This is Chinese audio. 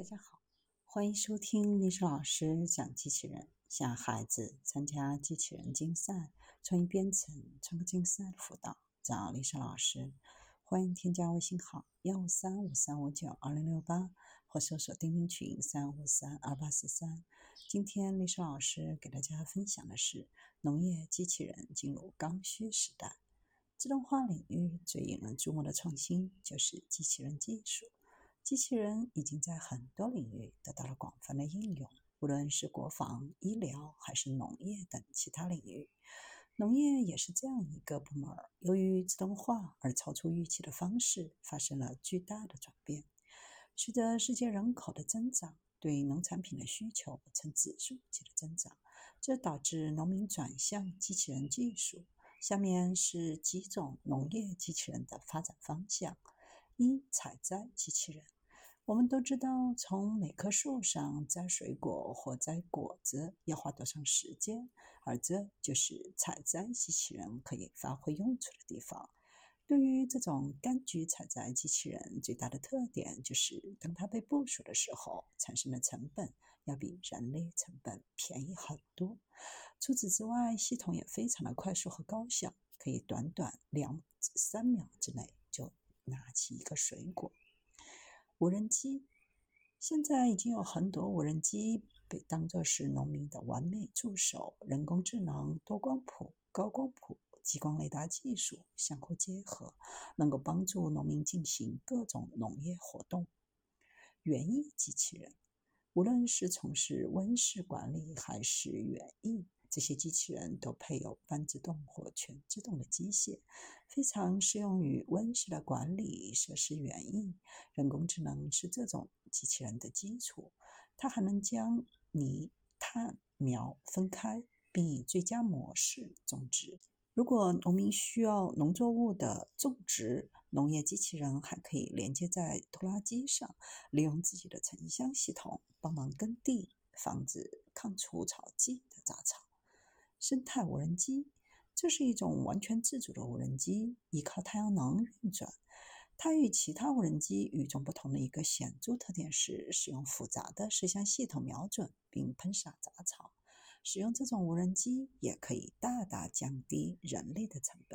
大家好，欢迎收听历史老师讲机器人，向孩子参加机器人竞赛、创意编程、创客竞赛的辅导，找历史老师。欢迎添加微信号幺五三五三五九二零六八，或搜索钉钉群三五三二八四三。今天历史老师给大家分享的是农业机器人进入刚需时代。自动化领域最引人注目的创新就是机器人技术。机器人已经在很多领域得到了广泛的应用，无论是国防、医疗还是农业等其他领域。农业也是这样一个部门，由于自动化而超出预期的方式发生了巨大的转变。随着世界人口的增长，对农产品的需求呈指数级的增长，这导致农民转向机器人技术。下面是几种农业机器人的发展方向：一、采摘机器人。我们都知道，从每棵树上摘水果或摘果子要花多长时间，而这就是采摘机器人可以发挥用处的地方。对于这种柑橘采摘机器人，最大的特点就是，当它被部署的时候，产生的成本要比人力成本便宜很多。除此之外，系统也非常的快速和高效，可以短短两三秒之内就拿起一个水果。无人机现在已经有很多无人机被当作是农民的完美助手。人工智能、多光谱、高光谱、激光雷达技术相互结合，能够帮助农民进行各种农业活动。园艺机器人，无论是从事温室管理还是园艺。这些机器人都配有半自动或全自动的机械，非常适用于温室的管理、设施园艺。人工智能是这种机器人的基础，它还能将泥、炭、苗分开，并以最佳模式种植。如果农民需要农作物的种植，农业机器人还可以连接在拖拉机上，利用自己的沉箱系统帮忙耕地，防止抗除草剂的杂草。生态无人机，这是一种完全自主的无人机，依靠太阳能运转。它与其他无人机与众不同的一个显著特点是，使用复杂的摄像系统瞄准并喷洒杂草。使用这种无人机也可以大大降低人类的成本。